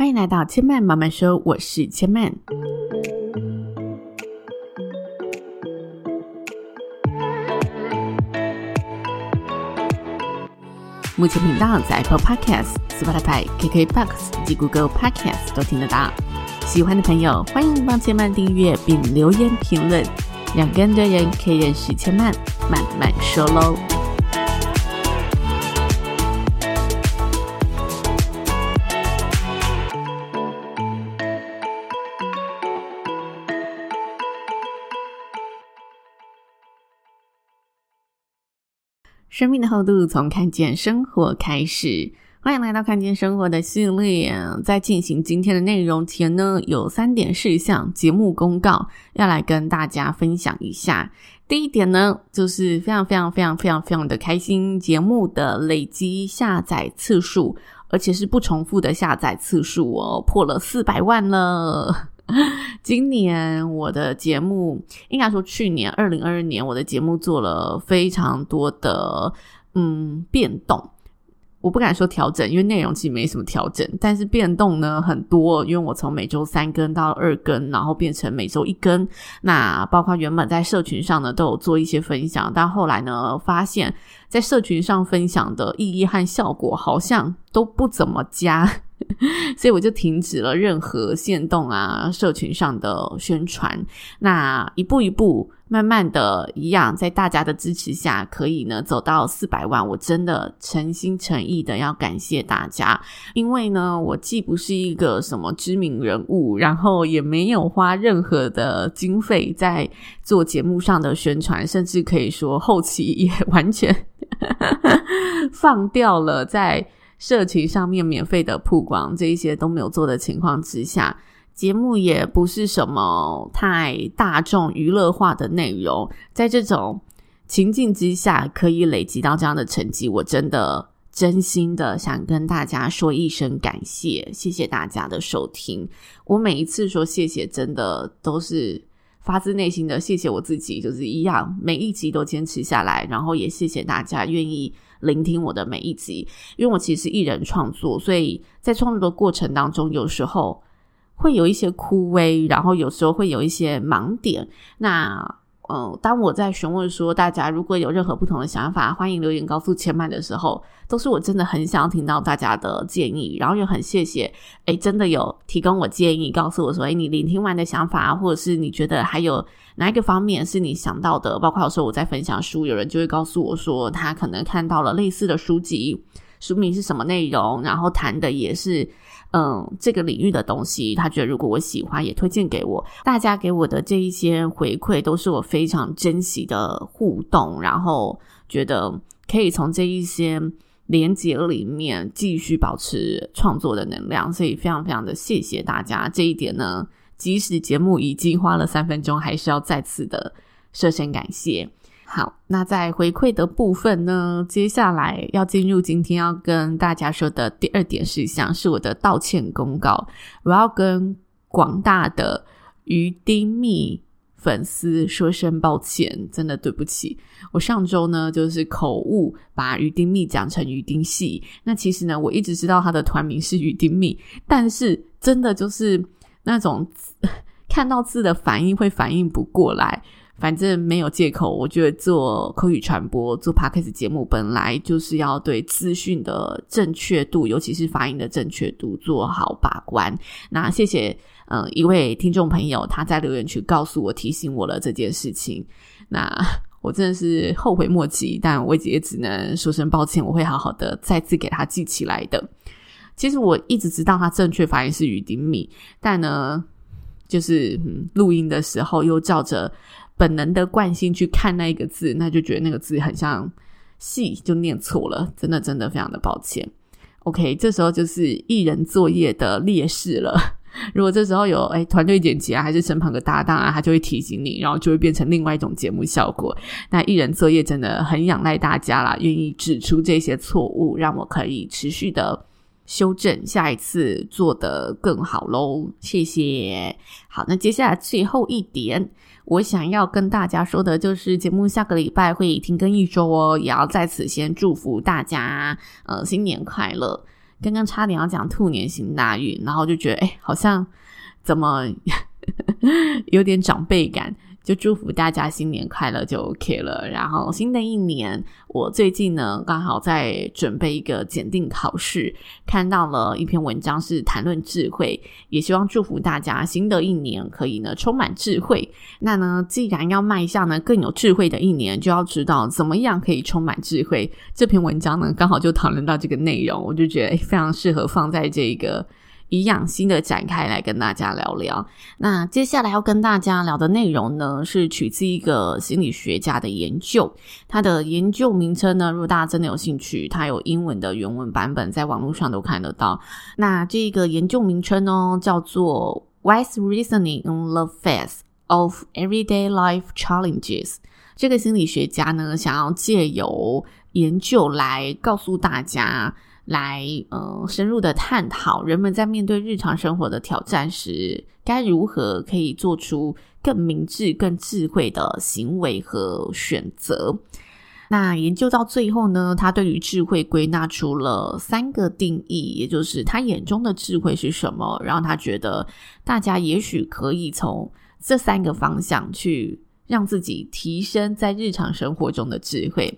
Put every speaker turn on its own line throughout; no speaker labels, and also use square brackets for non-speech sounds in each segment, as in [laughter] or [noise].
欢迎来到千曼慢慢说，我是千曼。目前频道在 Apple Podcast、Spotify、KKBox 以及 Google Podcast 都听得到。喜欢的朋友，欢迎帮千曼订阅并留言评论，让更多人可以认识千曼慢慢说喽。生命的厚度从看见生活开始，欢迎来到看见生活的系列。在进行今天的内容前呢，有三点事项节目公告要来跟大家分享一下。第一点呢，就是非常非常非常非常非常的开心，节目的累积下载次数，而且是不重复的下载次数哦，破了四百万了。今年我的节目，应该说去年二零二二年，我的节目做了非常多的嗯变动。我不敢说调整，因为内容其实没什么调整，但是变动呢很多。因为我从每周三更到二更，然后变成每周一更。那包括原本在社群上呢都有做一些分享，但后来呢发现，在社群上分享的意义和效果好像都不怎么佳。[laughs] 所以我就停止了任何限动啊、社群上的宣传。那一步一步，慢慢的一样，在大家的支持下，可以呢走到四百万。我真的诚心诚意的要感谢大家，因为呢，我既不是一个什么知名人物，然后也没有花任何的经费在做节目上的宣传，甚至可以说后期也 [laughs] 完全 [laughs] 放掉了在。社群上面免费的曝光，这一些都没有做的情况之下，节目也不是什么太大众娱乐化的内容，在这种情境之下，可以累积到这样的成绩，我真的真心的想跟大家说一声感谢，谢谢大家的收听。我每一次说谢谢，真的都是发自内心的谢谢我自己，就是一样，每一集都坚持下来，然后也谢谢大家愿意。聆听我的每一集，因为我其实一人创作，所以在创作的过程当中，有时候会有一些枯萎，然后有时候会有一些盲点。那嗯，当我在询问说大家如果有任何不同的想法，欢迎留言告诉千曼的时候，都是我真的很想听到大家的建议，然后也很谢谢，诶，真的有提供我建议，告诉我说，哎，你聆听完的想法，或者是你觉得还有哪一个方面是你想到的，包括有时候我在分享书，有人就会告诉我说，他可能看到了类似的书籍，书名是什么内容，然后谈的也是。嗯，这个领域的东西，他觉得如果我喜欢，也推荐给我。大家给我的这一些回馈，都是我非常珍惜的互动，然后觉得可以从这一些连接里面继续保持创作的能量，所以非常非常的谢谢大家。这一点呢，即使节目已经花了三分钟，还是要再次的设声感谢。好，那在回馈的部分呢，接下来要进入今天要跟大家说的第二点事项，是我的道歉公告。我要跟广大的鱼丁糸粉丝说声抱歉，真的对不起。我上周呢就是口误，把鱼丁糸讲成鱼丁系。那其实呢，我一直知道他的团名是鱼丁糸，但是真的就是那种 [laughs] 看到字的反应会反应不过来。反正没有借口，我觉得做口语传播、做 Podcast 节目本来就是要对资讯的正确度，尤其是发音的正确度做好把关。那谢谢，嗯、一位听众朋友他在留言区告诉我、提醒我了这件事情。那我真的是后悔莫及，但我也只能说声抱歉，我会好好的再次给他记起来的。其实我一直知道他正确发音是鱼丁米，但呢，就是嗯，录音的时候又照着。本能的惯性去看那一个字，那就觉得那个字很像“戏”，就念错了。真的，真的非常的抱歉。OK，这时候就是艺人作业的劣势了。[laughs] 如果这时候有诶团队剪辑啊，还是身旁的搭档啊，他就会提醒你，然后就会变成另外一种节目效果。那艺人作业真的很仰赖大家啦，愿意指出这些错误，让我可以持续的修正，下一次做得更好喽。谢谢。好，那接下来最后一点。我想要跟大家说的就是，节目下个礼拜会停更一周哦，也要在此先祝福大家，呃，新年快乐！刚刚差点要讲兔年行大运，然后就觉得哎，好像怎么 [laughs] 有点长辈感。就祝福大家新年快乐就 OK 了。然后新的一年，我最近呢刚好在准备一个检定考试，看到了一篇文章是谈论智慧，也希望祝福大家新的一年可以呢充满智慧。那呢，既然要迈向呢更有智慧的一年，就要知道怎么样可以充满智慧。这篇文章呢刚好就讨论到这个内容，我就觉得非常适合放在这个。以养心的展开来跟大家聊聊。那接下来要跟大家聊的内容呢，是取自一个心理学家的研究。他的研究名称呢，如果大家真的有兴趣，他有英文的原文版本，在网络上都看得到。那这个研究名称呢，叫做 Wise Reasoning in the Face of Everyday Life Challenges。这个心理学家呢，想要借由研究来告诉大家。来，呃，深入的探讨人们在面对日常生活的挑战时，该如何可以做出更明智、更智慧的行为和选择。那研究到最后呢，他对于智慧归纳出了三个定义，也就是他眼中的智慧是什么，然后他觉得大家也许可以从这三个方向去让自己提升在日常生活中的智慧。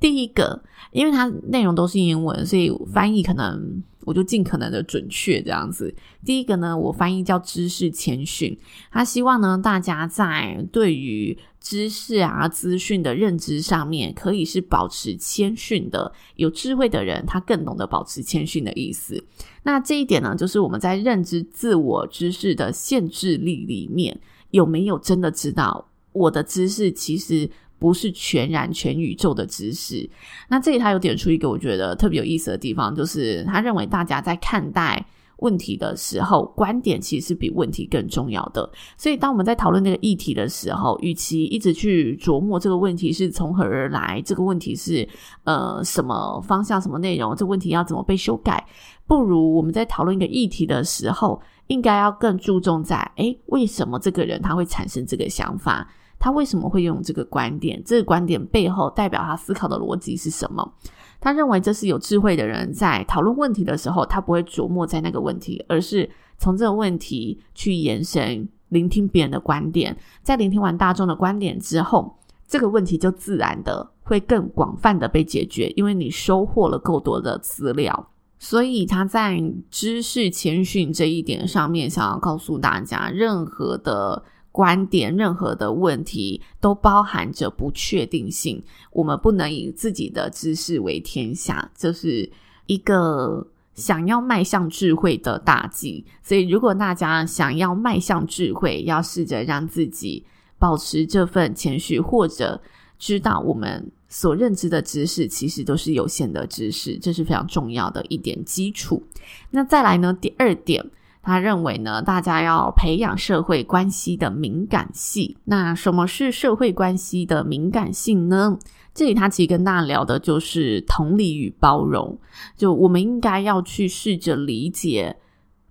第一个，因为它内容都是英文，所以翻译可能我就尽可能的准确这样子。第一个呢，我翻译叫知识谦逊，他希望呢大家在对于知识啊资讯的认知上面，可以是保持谦逊的。有智慧的人，他更懂得保持谦逊的意思。那这一点呢，就是我们在认知自我知识的限制力里面，有没有真的知道我的知识其实。不是全然全宇宙的知识。那这里他有点出一个我觉得特别有意思的地方，就是他认为大家在看待问题的时候，观点其实是比问题更重要的。所以当我们在讨论那个议题的时候，与其一直去琢磨这个问题是从何而来，这个问题是呃什么方向、什么内容，这个问题要怎么被修改，不如我们在讨论一个议题的时候，应该要更注重在诶，为什么这个人他会产生这个想法？他为什么会用这个观点？这个观点背后代表他思考的逻辑是什么？他认为这是有智慧的人在讨论问题的时候，他不会琢磨在那个问题，而是从这个问题去延伸，聆听别人的观点。在聆听完大众的观点之后，这个问题就自然的会更广泛的被解决，因为你收获了够多的资料。所以他在知识谦逊这一点上面，想要告诉大家，任何的。观点，任何的问题都包含着不确定性。我们不能以自己的知识为天下，这是一个想要迈向智慧的大忌。所以，如果大家想要迈向智慧，要试着让自己保持这份谦虚，或者知道我们所认知的知识其实都是有限的知识，这是非常重要的一点基础。那再来呢，第二点。他认为呢，大家要培养社会关系的敏感性。那什么是社会关系的敏感性呢？这里他其实跟大家聊的就是同理与包容。就我们应该要去试着理解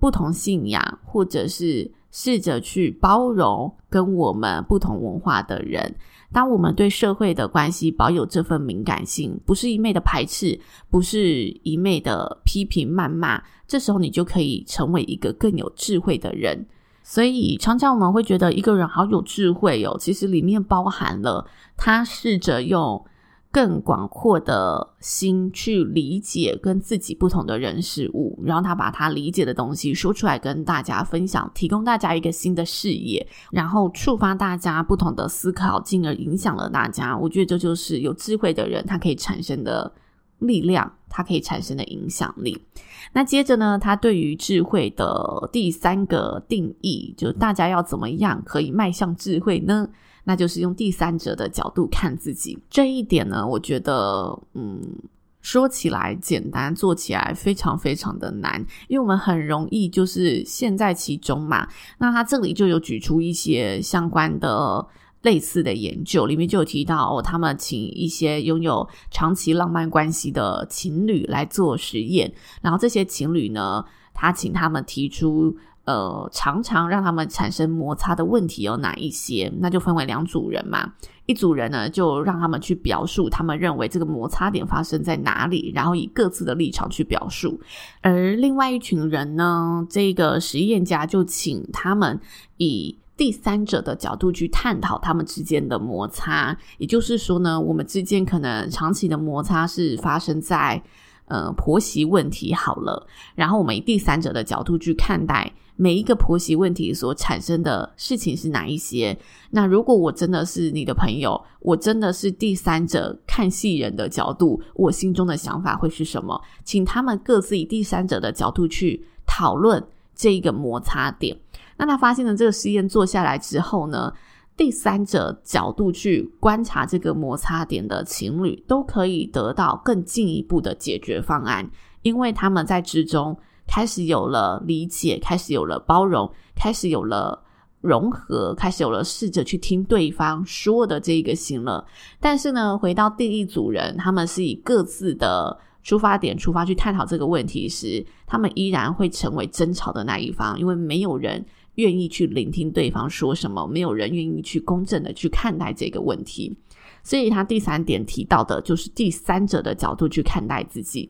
不同信仰，或者是试着去包容跟我们不同文化的人。当我们对社会的关系保有这份敏感性，不是一昧的排斥，不是一昧的批评谩骂，这时候你就可以成为一个更有智慧的人。所以常常我们会觉得一个人好有智慧哦，其实里面包含了他试着用。更广阔的心去理解跟自己不同的人事物，然后他把他理解的东西说出来跟大家分享，提供大家一个新的视野，然后触发大家不同的思考，进而影响了大家。我觉得这就是有智慧的人他可以产生的力量，他可以产生的影响力。那接着呢，他对于智慧的第三个定义，就大家要怎么样可以迈向智慧呢？那就是用第三者的角度看自己，这一点呢，我觉得，嗯，说起来简单，做起来非常非常的难，因为我们很容易就是陷在其中嘛。那他这里就有举出一些相关的类似的研究，里面就有提到，哦，他们请一些拥有长期浪漫关系的情侣来做实验，然后这些情侣呢，他请他们提出。呃，常常让他们产生摩擦的问题有哪一些？那就分为两组人嘛。一组人呢，就让他们去表述他们认为这个摩擦点发生在哪里，然后以各自的立场去表述。而另外一群人呢，这个实验家就请他们以第三者的角度去探讨他们之间的摩擦。也就是说呢，我们之间可能长期的摩擦是发生在呃婆媳问题好了，然后我们以第三者的角度去看待。每一个婆媳问题所产生的事情是哪一些？那如果我真的是你的朋友，我真的是第三者看戏人的角度，我心中的想法会是什么？请他们各自以第三者的角度去讨论这一个摩擦点。那他发现了这个实验做下来之后呢，第三者角度去观察这个摩擦点的情侣都可以得到更进一步的解决方案，因为他们在之中。开始有了理解，开始有了包容，开始有了融合，开始有了试着去听对方说的这个行了。但是呢，回到第一组人，他们是以各自的出发点出发去探讨这个问题时，他们依然会成为争吵的那一方，因为没有人愿意去聆听对方说什么，没有人愿意去公正的去看待这个问题。所以他第三点提到的就是第三者的角度去看待自己。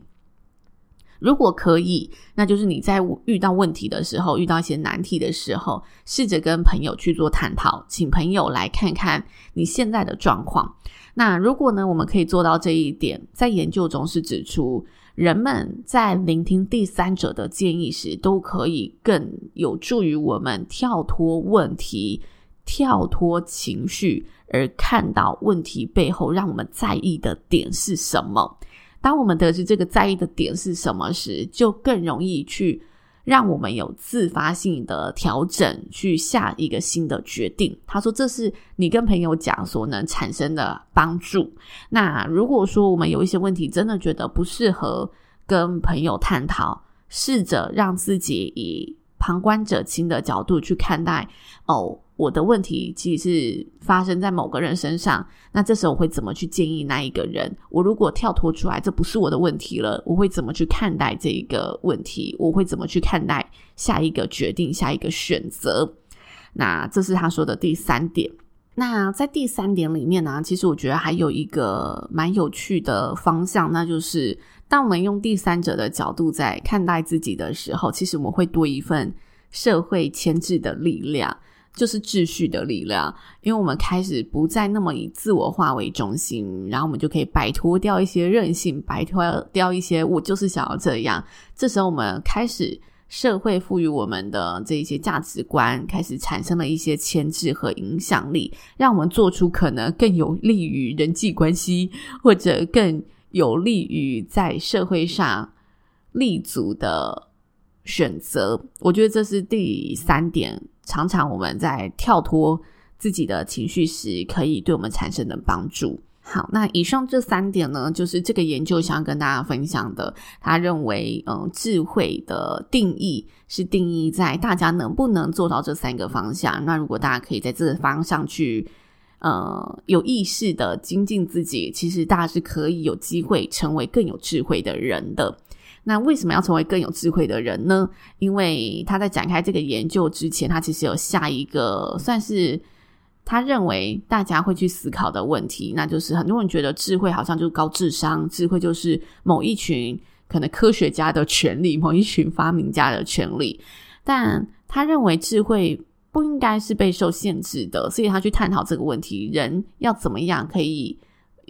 如果可以，那就是你在遇到问题的时候，遇到一些难题的时候，试着跟朋友去做探讨，请朋友来看看你现在的状况。那如果呢，我们可以做到这一点，在研究中是指出，人们在聆听第三者的建议时，都可以更有助于我们跳脱问题、跳脱情绪，而看到问题背后让我们在意的点是什么。当我们得知这个在意的点是什么时，就更容易去让我们有自发性的调整，去下一个新的决定。他说：“这是你跟朋友讲所能产生的帮助。”那如果说我们有一些问题，真的觉得不适合跟朋友探讨，试着让自己以旁观者清的角度去看待哦。我的问题其实是发生在某个人身上，那这时候我会怎么去建议那一个人？我如果跳脱出来，这不是我的问题了，我会怎么去看待这一个问题？我会怎么去看待下一个决定、下一个选择？那这是他说的第三点。那在第三点里面呢，其实我觉得还有一个蛮有趣的方向，那就是当我们用第三者的角度在看待自己的时候，其实我们会多一份社会牵制的力量。就是秩序的力量，因为我们开始不再那么以自我化为中心，然后我们就可以摆脱掉一些任性，摆脱掉一些我就是想要这样。这时候，我们开始社会赋予我们的这一些价值观，开始产生了一些牵制和影响力，让我们做出可能更有利于人际关系，或者更有利于在社会上立足的选择。我觉得这是第三点。常常我们在跳脱自己的情绪时，可以对我们产生的帮助。好，那以上这三点呢，就是这个研究想要跟大家分享的。他认为，嗯，智慧的定义是定义在大家能不能做到这三个方向。那如果大家可以在这个方向去，呃，有意识的精进自己，其实大家是可以有机会成为更有智慧的人的。那为什么要成为更有智慧的人呢？因为他在展开这个研究之前，他其实有下一个算是他认为大家会去思考的问题，那就是很多人觉得智慧好像就是高智商，智慧就是某一群可能科学家的权利，某一群发明家的权利。但他认为智慧不应该是被受限制的，所以他去探讨这个问题：人要怎么样可以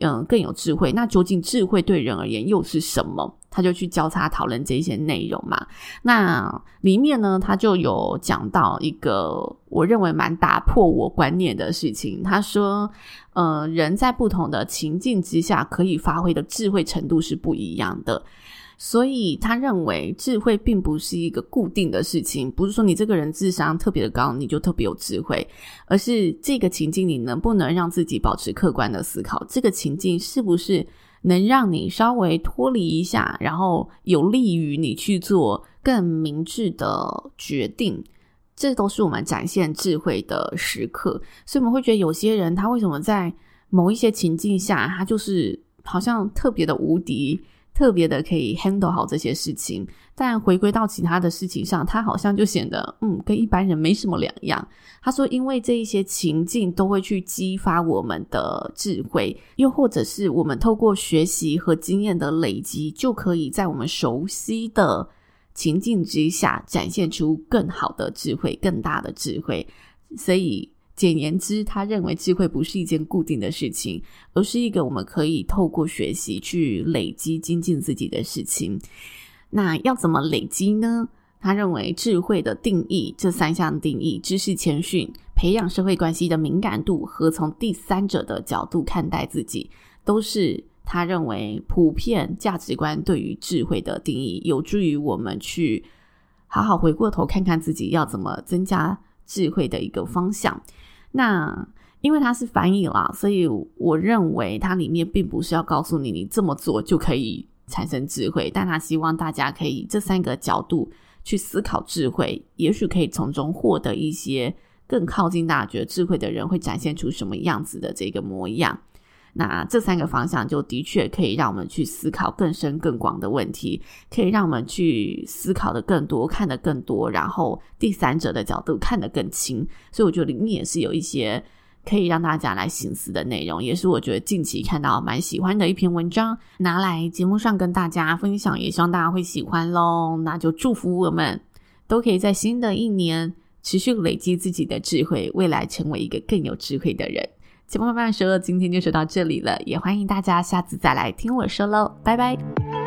嗯更有智慧？那究竟智慧对人而言又是什么？他就去交叉讨论这些内容嘛。那里面呢，他就有讲到一个我认为蛮打破我观念的事情。他说，呃，人在不同的情境之下，可以发挥的智慧程度是不一样的。所以他认为智慧并不是一个固定的事情，不是说你这个人智商特别的高，你就特别有智慧，而是这个情境你能不能让自己保持客观的思考，这个情境是不是能让你稍微脱离一下，然后有利于你去做更明智的决定，这都是我们展现智慧的时刻。所以我们会觉得有些人他为什么在某一些情境下，他就是好像特别的无敌，特别的可以 handle 好这些事情。但回归到其他的事情上，他好像就显得嗯，跟一般人没什么两样。他说，因为这一些情境都会去激发我们的智慧，又或者是我们透过学习和经验的累积，就可以在我们熟悉的情境之下展现出更好的智慧、更大的智慧。所以。简言之，他认为智慧不是一件固定的事情，而是一个我们可以透过学习去累积、精进自己的事情。那要怎么累积呢？他认为智慧的定义，这三项定义：知识谦逊、培养社会关系的敏感度和从第三者的角度看待自己，都是他认为普遍价值观对于智慧的定义，有助于我们去好好回过头看看自己要怎么增加智慧的一个方向。那因为它是翻译啦，所以我认为它里面并不是要告诉你你这么做就可以产生智慧，但他希望大家可以这三个角度去思考智慧，也许可以从中获得一些更靠近大家觉得智慧的人会展现出什么样子的这个模样。那这三个方向就的确可以让我们去思考更深更广的问题，可以让我们去思考的更多，看得更多，然后第三者的角度看得更清。所以我觉得里面也是有一些可以让大家来寻思的内容，也是我觉得近期看到蛮喜欢的一篇文章，拿来节目上跟大家分享，也希望大家会喜欢喽。那就祝福我们都可以在新的一年持续累积自己的智慧，未来成为一个更有智慧的人。节目慢慢说，今天就说到这里了，也欢迎大家下次再来听我说喽，拜拜。